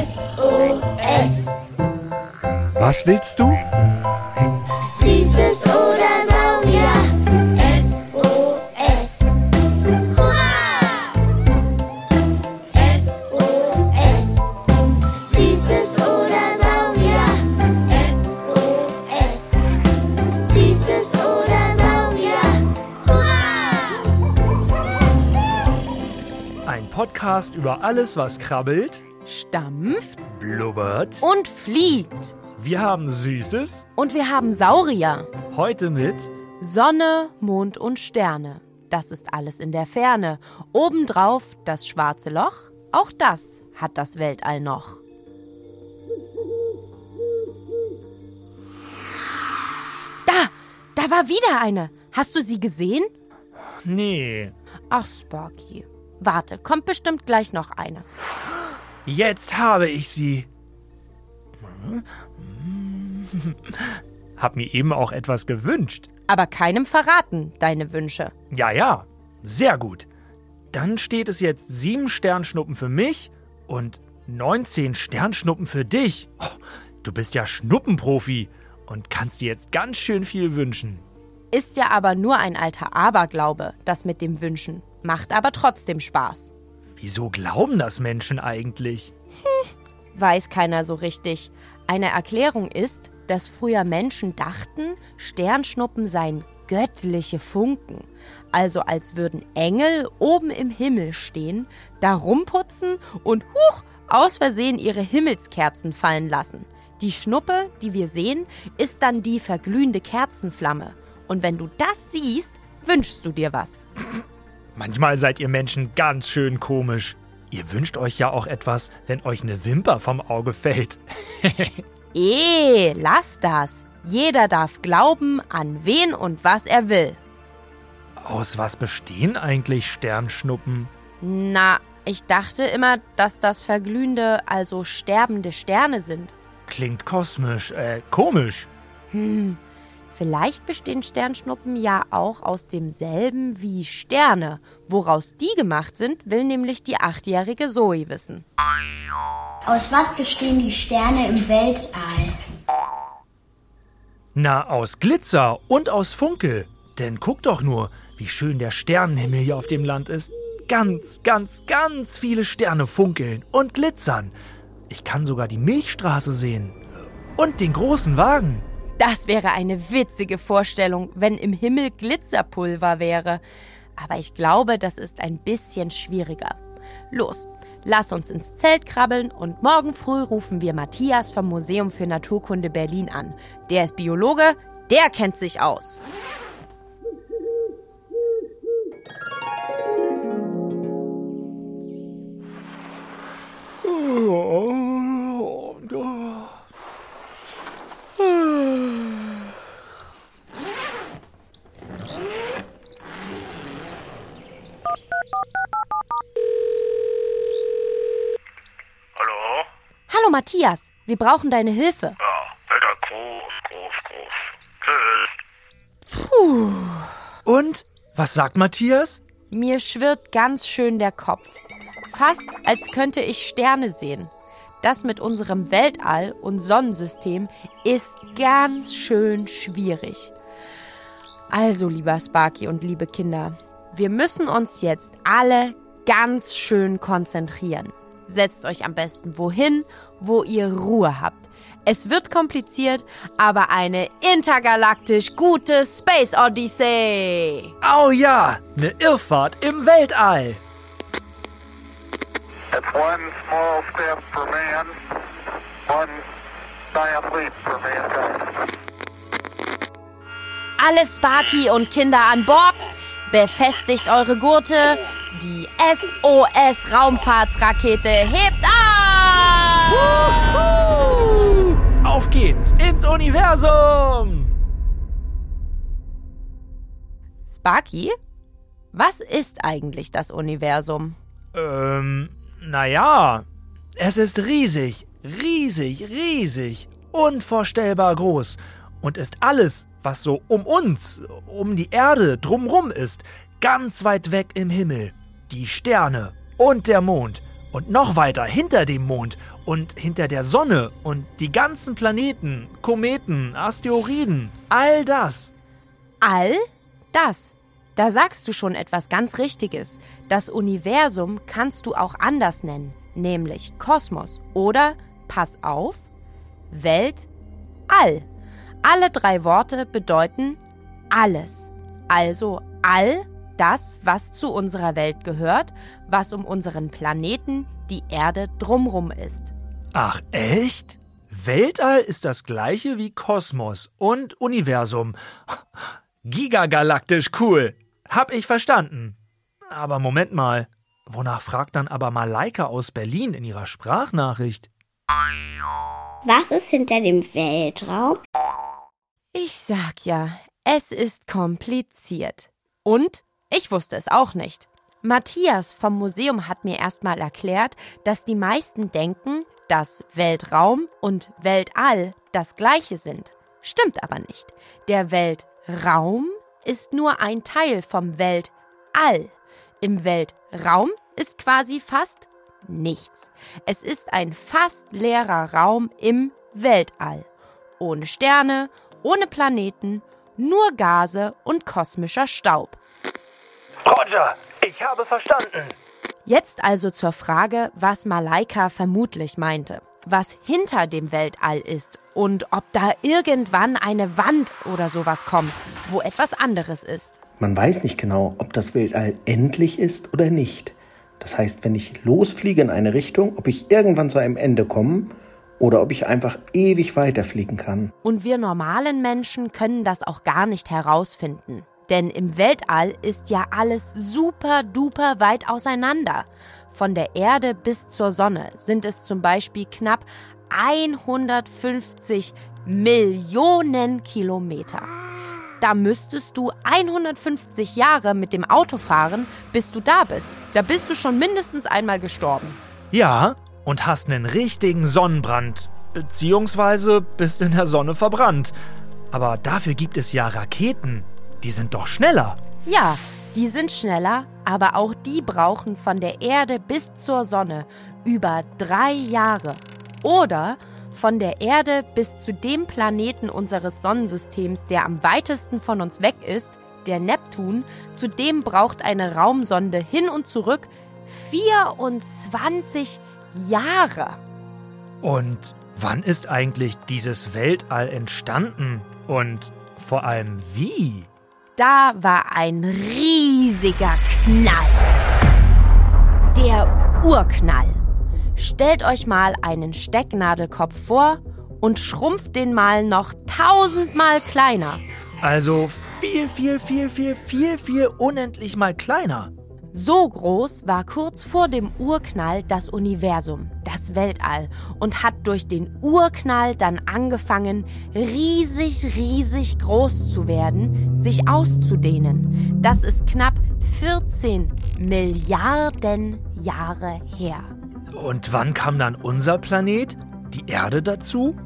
SOS. Was willst du? Podcast über alles, was krabbelt, stampft blubbert. und fliegt. Wir haben Süßes. Und wir haben Saurier. Heute mit Sonne, Mond und Sterne. Das ist alles in der Ferne. Obendrauf das schwarze Loch. Auch das hat das Weltall noch. Da, da war wieder eine. Hast du sie gesehen? Nee. Ach, Sparky. Warte, kommt bestimmt gleich noch eine. Jetzt habe ich sie. Hab mir eben auch etwas gewünscht. Aber keinem verraten, deine Wünsche. Ja, ja. Sehr gut. Dann steht es jetzt sieben Sternschnuppen für mich und 19 Sternschnuppen für dich. Oh, du bist ja Schnuppenprofi und kannst dir jetzt ganz schön viel wünschen. Ist ja aber nur ein alter Aberglaube, das mit dem Wünschen. Macht aber trotzdem Spaß. Wieso glauben das Menschen eigentlich? Weiß keiner so richtig. Eine Erklärung ist, dass früher Menschen dachten, Sternschnuppen seien göttliche Funken. Also als würden Engel oben im Himmel stehen, da rumputzen und huch, aus Versehen ihre Himmelskerzen fallen lassen. Die Schnuppe, die wir sehen, ist dann die verglühende Kerzenflamme. Und wenn du das siehst, wünschst du dir was. Manchmal seid ihr Menschen ganz schön komisch. Ihr wünscht euch ja auch etwas, wenn euch eine Wimper vom Auge fällt. Eh, lass das. Jeder darf glauben, an wen und was er will. Aus was bestehen eigentlich Sternschnuppen? Na, ich dachte immer, dass das verglühende, also sterbende Sterne sind. Klingt kosmisch, äh, komisch. Hm, vielleicht bestehen Sternschnuppen ja auch aus demselben wie Sterne. Woraus die gemacht sind, will nämlich die achtjährige Zoe wissen. Aus was bestehen die Sterne im Weltall? Na, aus Glitzer und aus Funkel. Denn guck doch nur, wie schön der Sternenhimmel hier auf dem Land ist. Ganz, ganz, ganz viele Sterne funkeln und glitzern. Ich kann sogar die Milchstraße sehen. Und den großen Wagen. Das wäre eine witzige Vorstellung, wenn im Himmel Glitzerpulver wäre. Aber ich glaube, das ist ein bisschen schwieriger. Los, lass uns ins Zelt krabbeln und morgen früh rufen wir Matthias vom Museum für Naturkunde Berlin an. Der ist Biologe, der kennt sich aus. Hallo? Hallo Matthias, wir brauchen deine Hilfe. Ja, Wetter groß, groß, groß. Tschüss. Und? Was sagt Matthias? Mir schwirrt ganz schön der Kopf. Fast als könnte ich Sterne sehen. Das mit unserem Weltall und Sonnensystem ist ganz schön schwierig. Also, lieber Sparky und liebe Kinder, wir müssen uns jetzt alle ganz schön konzentrieren. Setzt euch am besten wohin, wo ihr Ruhe habt. Es wird kompliziert, aber eine intergalaktisch gute Space Odyssey. Oh ja, eine Irrfahrt im Weltall. It's one small step for man, one giant leap for mankind. Alle Sparky und Kinder an Bord, befestigt eure Gurte. Die SOS Raumfahrtsrakete hebt ab! Auf geht's ins Universum! Sparky, was ist eigentlich das Universum? Ähm, naja, es ist riesig, riesig, riesig, unvorstellbar groß und ist alles, was so um uns, um die Erde drumrum ist, ganz weit weg im Himmel. Die Sterne und der Mond und noch weiter hinter dem Mond und hinter der Sonne und die ganzen Planeten, Kometen, Asteroiden, all das. All das. Da sagst du schon etwas ganz Richtiges. Das Universum kannst du auch anders nennen, nämlich Kosmos oder, pass auf, Weltall. Alle drei Worte bedeuten alles. Also all das, was zu unserer Welt gehört, was um unseren Planeten, die Erde, drumrum ist. Ach echt? Weltall ist das gleiche wie Kosmos und Universum. Gigagalaktisch cool. Hab ich verstanden. Aber Moment mal. Wonach fragt dann aber Malaika aus Berlin in ihrer Sprachnachricht? Was ist hinter dem Weltraum? Ich sag ja, es ist kompliziert. Und ich wusste es auch nicht. Matthias vom Museum hat mir erstmal erklärt, dass die meisten denken, dass Weltraum und Weltall das gleiche sind. Stimmt aber nicht. Der Weltraum ist nur ein Teil vom Weltall. Im Weltraum ist quasi fast nichts. Es ist ein fast leerer Raum im Weltall. Ohne Sterne, ohne Planeten, nur Gase und kosmischer Staub. Roger, ich habe verstanden. Jetzt also zur Frage, was Malaika vermutlich meinte, was hinter dem Weltall ist und ob da irgendwann eine Wand oder sowas kommt, wo etwas anderes ist. Man weiß nicht genau, ob das Weltall endlich ist oder nicht. Das heißt, wenn ich losfliege in eine Richtung, ob ich irgendwann zu einem Ende komme oder ob ich einfach ewig weiterfliegen kann. Und wir normalen Menschen können das auch gar nicht herausfinden. Denn im Weltall ist ja alles super duper weit auseinander. Von der Erde bis zur Sonne sind es zum Beispiel knapp 150 Millionen Kilometer. Da müsstest du 150 Jahre mit dem Auto fahren, bis du da bist. Da bist du schon mindestens einmal gestorben. Ja, und hast einen richtigen Sonnenbrand. Beziehungsweise bist in der Sonne verbrannt. Aber dafür gibt es ja Raketen. Die sind doch schneller. Ja, die sind schneller, aber auch die brauchen von der Erde bis zur Sonne über drei Jahre. Oder von der Erde bis zu dem Planeten unseres Sonnensystems, der am weitesten von uns weg ist, der Neptun, zu dem braucht eine Raumsonde hin und zurück 24 Jahre. Und wann ist eigentlich dieses Weltall entstanden? Und vor allem wie? Da war ein riesiger Knall. Der Urknall. Stellt euch mal einen Stecknadelkopf vor und schrumpft den mal noch tausendmal kleiner. Also viel, viel, viel, viel, viel, viel unendlich mal kleiner. So groß war kurz vor dem Urknall das Universum, das Weltall, und hat durch den Urknall dann angefangen, riesig, riesig groß zu werden, sich auszudehnen. Das ist knapp 14 Milliarden Jahre her. Und wann kam dann unser Planet, die Erde dazu?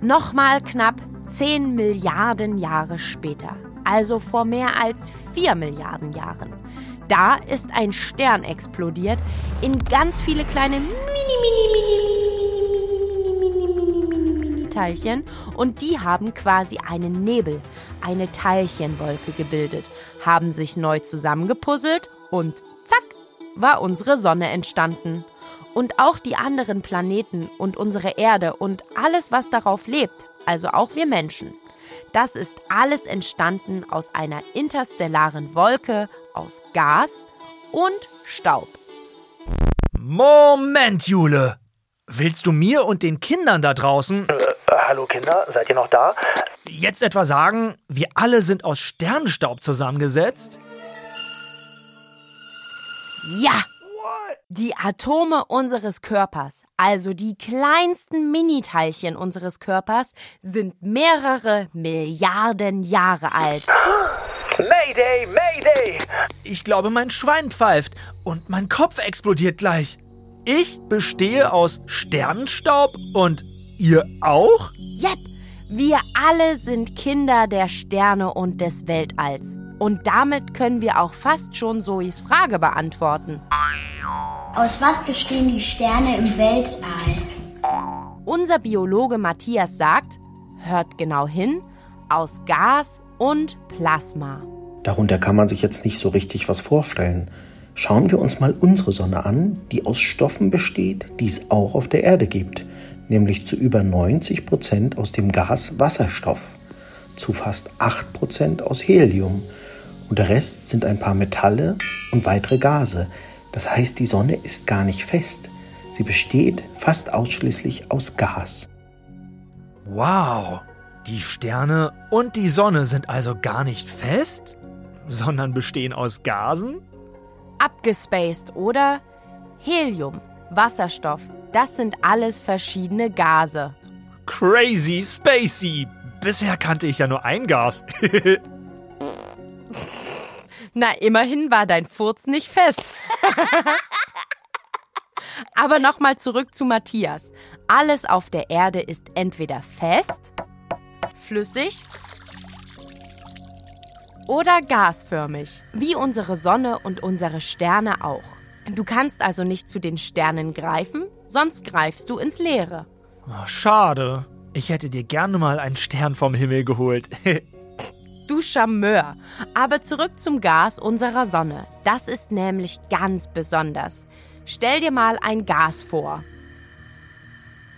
Nochmal knapp 10 Milliarden Jahre später, also vor mehr als 4 Milliarden Jahren. Da ist ein Stern explodiert in ganz viele kleine mini, mini, mini, mini Teilchen und die haben quasi einen Nebel, eine Teilchenwolke gebildet, haben sich neu zusammengepuzzelt und zack, war unsere Sonne entstanden. Und auch die anderen Planeten und unsere Erde und alles, was darauf lebt, also auch wir Menschen. Das ist alles entstanden aus einer interstellaren Wolke aus Gas und Staub. Moment, Jule. Willst du mir und den Kindern da draußen. Äh, hallo Kinder, seid ihr noch da? Jetzt etwa sagen, wir alle sind aus Sternstaub zusammengesetzt? Ja! Die Atome unseres Körpers, also die kleinsten Miniteilchen unseres Körpers, sind mehrere Milliarden Jahre alt. Mayday, Mayday! Ich glaube, mein Schwein pfeift und mein Kopf explodiert gleich. Ich bestehe aus Sternstaub und ihr auch? Jep, Wir alle sind Kinder der Sterne und des Weltalls. Und damit können wir auch fast schon Zoes Frage beantworten. Aus was bestehen die Sterne im Weltall? Unser Biologe Matthias sagt, hört genau hin, aus Gas und Plasma. Darunter kann man sich jetzt nicht so richtig was vorstellen. Schauen wir uns mal unsere Sonne an, die aus Stoffen besteht, die es auch auf der Erde gibt, nämlich zu über 90 Prozent aus dem Gas Wasserstoff, zu fast 8 Prozent aus Helium und der Rest sind ein paar Metalle und weitere Gase. Das heißt, die Sonne ist gar nicht fest. Sie besteht fast ausschließlich aus Gas. Wow, die Sterne und die Sonne sind also gar nicht fest, sondern bestehen aus Gasen? Abgespaced, oder? Helium, Wasserstoff, das sind alles verschiedene Gase. Crazy Spacey. Bisher kannte ich ja nur ein Gas. Na, immerhin war dein Furz nicht fest. Aber nochmal zurück zu Matthias. Alles auf der Erde ist entweder fest, flüssig oder gasförmig, wie unsere Sonne und unsere Sterne auch. Du kannst also nicht zu den Sternen greifen, sonst greifst du ins Leere. Oh, schade. Ich hätte dir gerne mal einen Stern vom Himmel geholt. Charmeur. Aber zurück zum Gas unserer Sonne. Das ist nämlich ganz besonders. Stell dir mal ein Gas vor.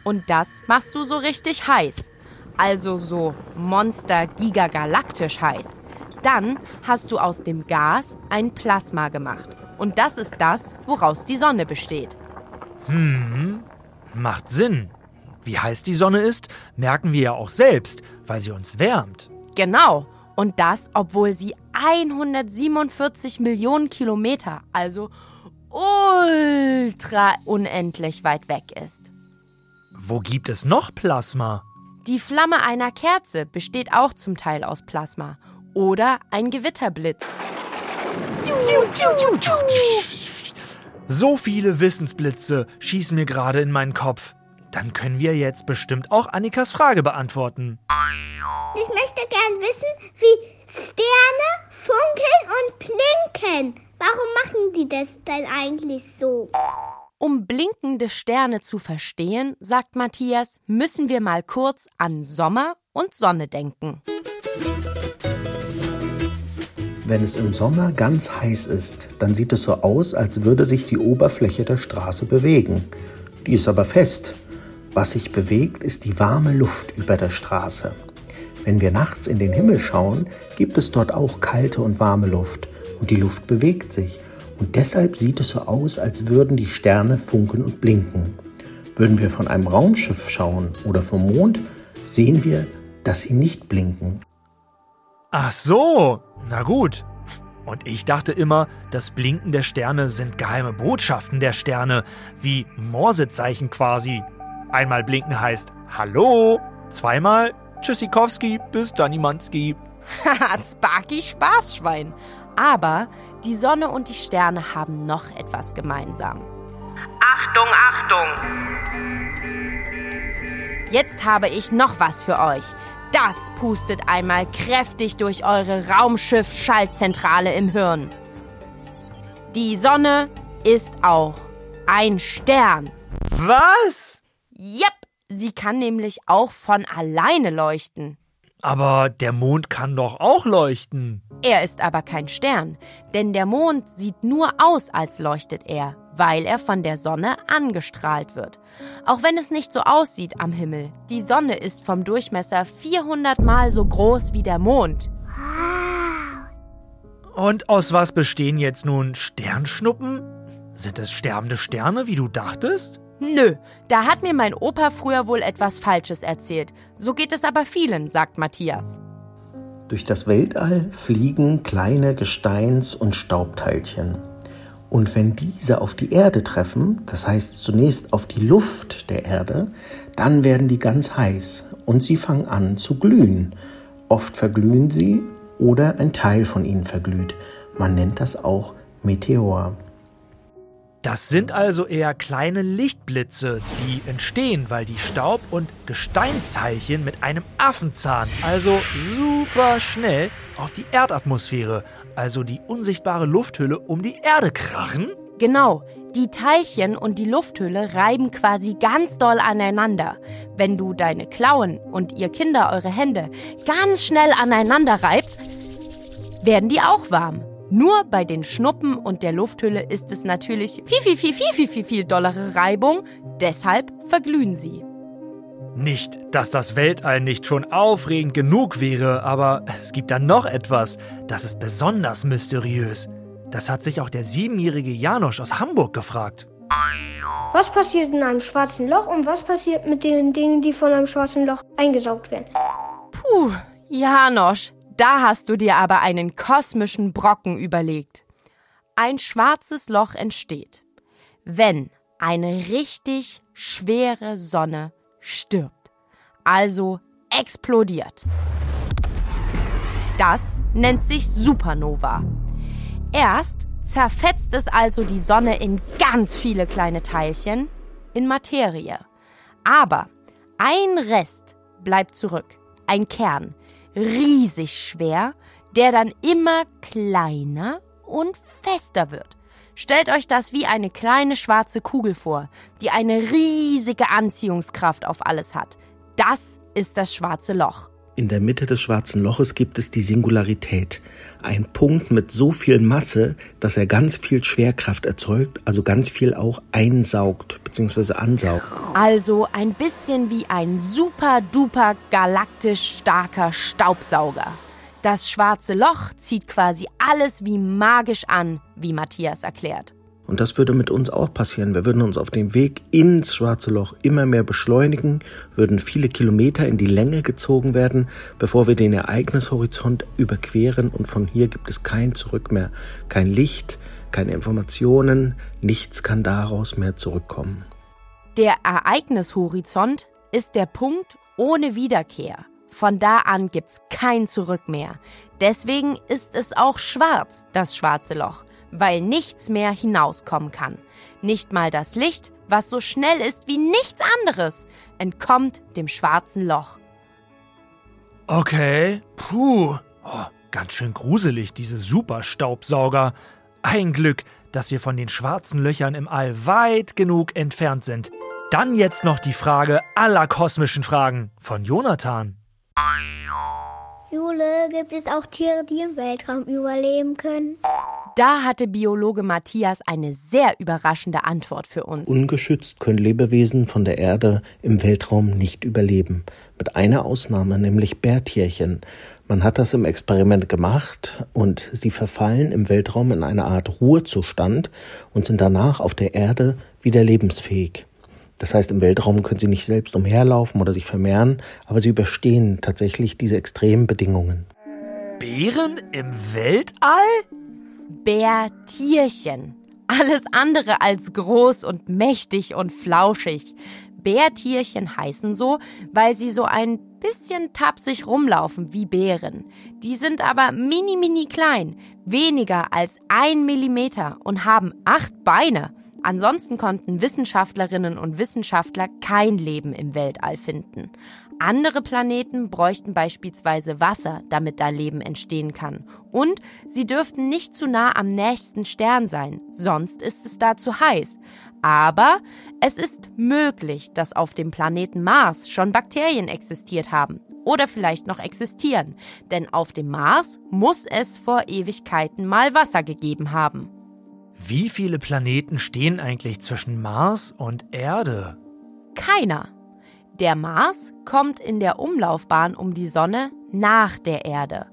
Und das machst du so richtig heiß. Also so monster gigagalaktisch heiß. Dann hast du aus dem Gas ein Plasma gemacht. Und das ist das, woraus die Sonne besteht. Macht Sinn. Wie heiß die Sonne ist, merken wir ja auch selbst, weil sie uns wärmt. Genau. Und das, obwohl sie 147 Millionen Kilometer, also ultra unendlich weit weg ist. Wo gibt es noch Plasma? Die Flamme einer Kerze besteht auch zum Teil aus Plasma. Oder ein Gewitterblitz. So viele Wissensblitze schießen mir gerade in meinen Kopf. Dann können wir jetzt bestimmt auch Annikas Frage beantworten. Ich möchte gern wissen, wie Sterne funkeln und blinken. Warum machen die das denn eigentlich so? Um blinkende Sterne zu verstehen, sagt Matthias, müssen wir mal kurz an Sommer und Sonne denken. Wenn es im Sommer ganz heiß ist, dann sieht es so aus, als würde sich die Oberfläche der Straße bewegen. Die ist aber fest. Was sich bewegt, ist die warme Luft über der Straße. Wenn wir nachts in den Himmel schauen, gibt es dort auch kalte und warme Luft und die Luft bewegt sich. Und deshalb sieht es so aus, als würden die Sterne funkeln und blinken. Würden wir von einem Raumschiff schauen oder vom Mond, sehen wir, dass sie nicht blinken. Ach so, na gut. Und ich dachte immer, das Blinken der Sterne sind geheime Botschaften der Sterne, wie Morsezeichen quasi. Einmal blinken heißt Hallo, zweimal Tschüssikowski bis Danimanski. Haha, Sparky Spaßschwein. Aber die Sonne und die Sterne haben noch etwas gemeinsam. Achtung, Achtung! Jetzt habe ich noch was für euch. Das pustet einmal kräftig durch eure Raumschiff-Schaltzentrale im Hirn. Die Sonne ist auch ein Stern. Was? Yep, sie kann nämlich auch von alleine leuchten. Aber der Mond kann doch auch leuchten. Er ist aber kein Stern, denn der Mond sieht nur aus, als leuchtet er, weil er von der Sonne angestrahlt wird. Auch wenn es nicht so aussieht am Himmel, die Sonne ist vom Durchmesser 400 Mal so groß wie der Mond. Und aus was bestehen jetzt nun Sternschnuppen? Sind es sterbende Sterne, wie du dachtest? Nö, da hat mir mein Opa früher wohl etwas Falsches erzählt. So geht es aber vielen, sagt Matthias. Durch das Weltall fliegen kleine Gesteins- und Staubteilchen. Und wenn diese auf die Erde treffen, das heißt zunächst auf die Luft der Erde, dann werden die ganz heiß und sie fangen an zu glühen. Oft verglühen sie oder ein Teil von ihnen verglüht. Man nennt das auch Meteor. Das sind also eher kleine Lichtblitze, die entstehen, weil die Staub- und Gesteinsteilchen mit einem Affenzahn, also super schnell, auf die Erdatmosphäre, also die unsichtbare Lufthülle um die Erde krachen? Genau, die Teilchen und die Lufthülle reiben quasi ganz doll aneinander. Wenn du deine Klauen und ihr Kinder eure Hände ganz schnell aneinander reibt, werden die auch warm. Nur bei den Schnuppen und der Lufthülle ist es natürlich viel, viel, viel, viel, viel, viel, viel dollere Reibung. Deshalb verglühen sie. Nicht, dass das Weltall nicht schon aufregend genug wäre, aber es gibt da noch etwas, das ist besonders mysteriös. Das hat sich auch der siebenjährige Janosch aus Hamburg gefragt. Was passiert in einem schwarzen Loch und was passiert mit den Dingen, die von einem schwarzen Loch eingesaugt werden? Puh, Janosch, da hast du dir aber einen kosmischen Brocken überlegt. Ein schwarzes Loch entsteht, wenn eine richtig schwere Sonne stirbt, also explodiert. Das nennt sich Supernova. Erst zerfetzt es also die Sonne in ganz viele kleine Teilchen, in Materie. Aber ein Rest bleibt zurück, ein Kern, riesig schwer, der dann immer kleiner und fester wird. Stellt euch das wie eine kleine schwarze Kugel vor, die eine riesige Anziehungskraft auf alles hat. Das ist das schwarze Loch. In der Mitte des schwarzen Loches gibt es die Singularität. Ein Punkt mit so viel Masse, dass er ganz viel Schwerkraft erzeugt, also ganz viel auch einsaugt bzw. ansaugt. Also ein bisschen wie ein super duper galaktisch starker Staubsauger. Das schwarze Loch zieht quasi alles wie magisch an, wie Matthias erklärt. Und das würde mit uns auch passieren. Wir würden uns auf dem Weg ins schwarze Loch immer mehr beschleunigen, würden viele Kilometer in die Länge gezogen werden, bevor wir den Ereignishorizont überqueren und von hier gibt es kein Zurück mehr, kein Licht, keine Informationen, nichts kann daraus mehr zurückkommen. Der Ereignishorizont ist der Punkt ohne Wiederkehr. Von da an gibt's kein Zurück mehr. Deswegen ist es auch schwarz, das schwarze Loch weil nichts mehr hinauskommen kann. Nicht mal das Licht, was so schnell ist wie nichts anderes, entkommt dem schwarzen Loch. Okay, puh, oh, ganz schön gruselig, diese Superstaubsauger. Ein Glück, dass wir von den schwarzen Löchern im All weit genug entfernt sind. Dann jetzt noch die Frage aller kosmischen Fragen von Jonathan. Jule, gibt es auch Tiere, die im Weltraum überleben können? Da hatte Biologe Matthias eine sehr überraschende Antwort für uns. Ungeschützt können Lebewesen von der Erde im Weltraum nicht überleben. Mit einer Ausnahme, nämlich Bärtierchen. Man hat das im Experiment gemacht und sie verfallen im Weltraum in eine Art Ruhezustand und sind danach auf der Erde wieder lebensfähig. Das heißt, im Weltraum können sie nicht selbst umherlaufen oder sich vermehren, aber sie überstehen tatsächlich diese extremen Bedingungen. Bären im Weltall? Bärtierchen. Alles andere als groß und mächtig und flauschig. Bärtierchen heißen so, weil sie so ein bisschen tapsig rumlaufen wie Bären. Die sind aber mini mini klein, weniger als ein Millimeter und haben acht Beine. Ansonsten konnten Wissenschaftlerinnen und Wissenschaftler kein Leben im Weltall finden. Andere Planeten bräuchten beispielsweise Wasser, damit da Leben entstehen kann. Und sie dürften nicht zu nah am nächsten Stern sein, sonst ist es da zu heiß. Aber es ist möglich, dass auf dem Planeten Mars schon Bakterien existiert haben oder vielleicht noch existieren, denn auf dem Mars muss es vor Ewigkeiten mal Wasser gegeben haben. Wie viele Planeten stehen eigentlich zwischen Mars und Erde? Keiner. Der Mars kommt in der Umlaufbahn um die Sonne nach der Erde.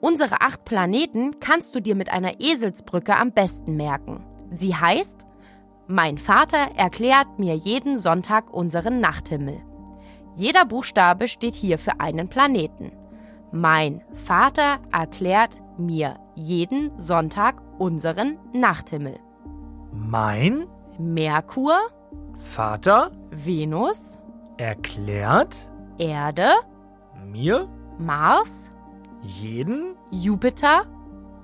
Unsere acht Planeten kannst du dir mit einer Eselsbrücke am besten merken. Sie heißt, mein Vater erklärt mir jeden Sonntag unseren Nachthimmel. Jeder Buchstabe steht hier für einen Planeten. Mein Vater erklärt mir jeden Sonntag unseren Nachthimmel. Mein Merkur, Vater Venus, erklärt? Erde, mir? Mars, jeden? Jupiter,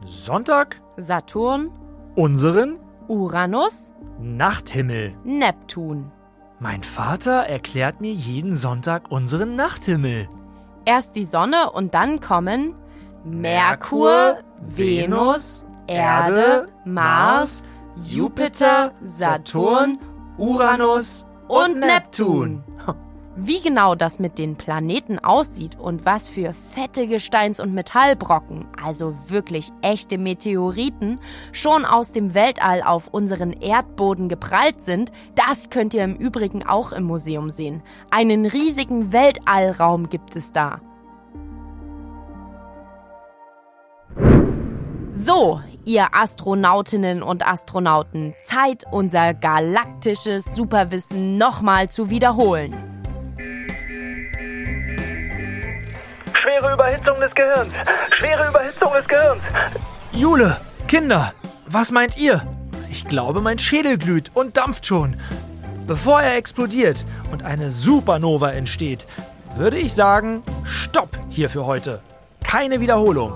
Sonntag? Saturn, unseren? Uranus, Nachthimmel. Neptun. Mein Vater erklärt mir jeden Sonntag unseren Nachthimmel. Erst die Sonne und dann kommen Merkur, Venus, Erde, Mars, Jupiter, Saturn, Uranus und Neptun. Wie genau das mit den Planeten aussieht und was für fette Gesteins- und Metallbrocken, also wirklich echte Meteoriten, schon aus dem Weltall auf unseren Erdboden geprallt sind, das könnt ihr im Übrigen auch im Museum sehen. Einen riesigen Weltallraum gibt es da. So, ihr Astronautinnen und Astronauten, Zeit, unser galaktisches Superwissen nochmal zu wiederholen. Schwere Überhitzung des Gehirns. Schwere Überhitzung des Gehirns. Jule, Kinder, was meint ihr? Ich glaube, mein Schädel glüht und dampft schon. Bevor er explodiert und eine Supernova entsteht, würde ich sagen, stopp hier für heute. Keine Wiederholung.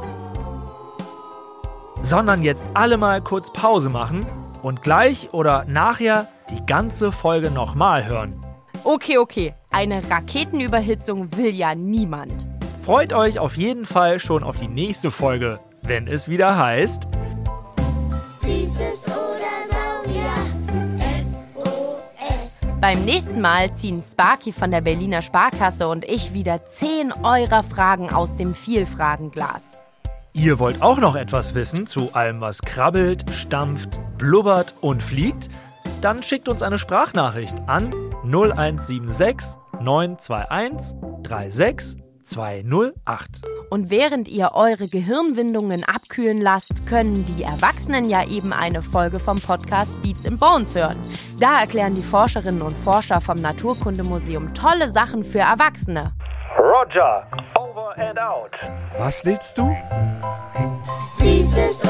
Sondern jetzt alle mal kurz Pause machen und gleich oder nachher die ganze Folge nochmal hören. Okay, okay, eine Raketenüberhitzung will ja niemand. Freut euch auf jeden Fall schon auf die nächste Folge, wenn es wieder heißt. Süßes oder Saurier. SOS. Beim nächsten Mal ziehen Sparky von der Berliner Sparkasse und ich wieder 10 eurer Fragen aus dem Vielfragenglas. Ihr wollt auch noch etwas wissen zu allem, was krabbelt, stampft, blubbert und fliegt? Dann schickt uns eine Sprachnachricht an 0176 921 36 208. Und während ihr eure Gehirnwindungen abkühlen lasst, können die Erwachsenen ja eben eine Folge vom Podcast Beats and Bones hören. Da erklären die Forscherinnen und Forscher vom Naturkundemuseum tolle Sachen für Erwachsene. Roger, over and out. Was willst du? Süßes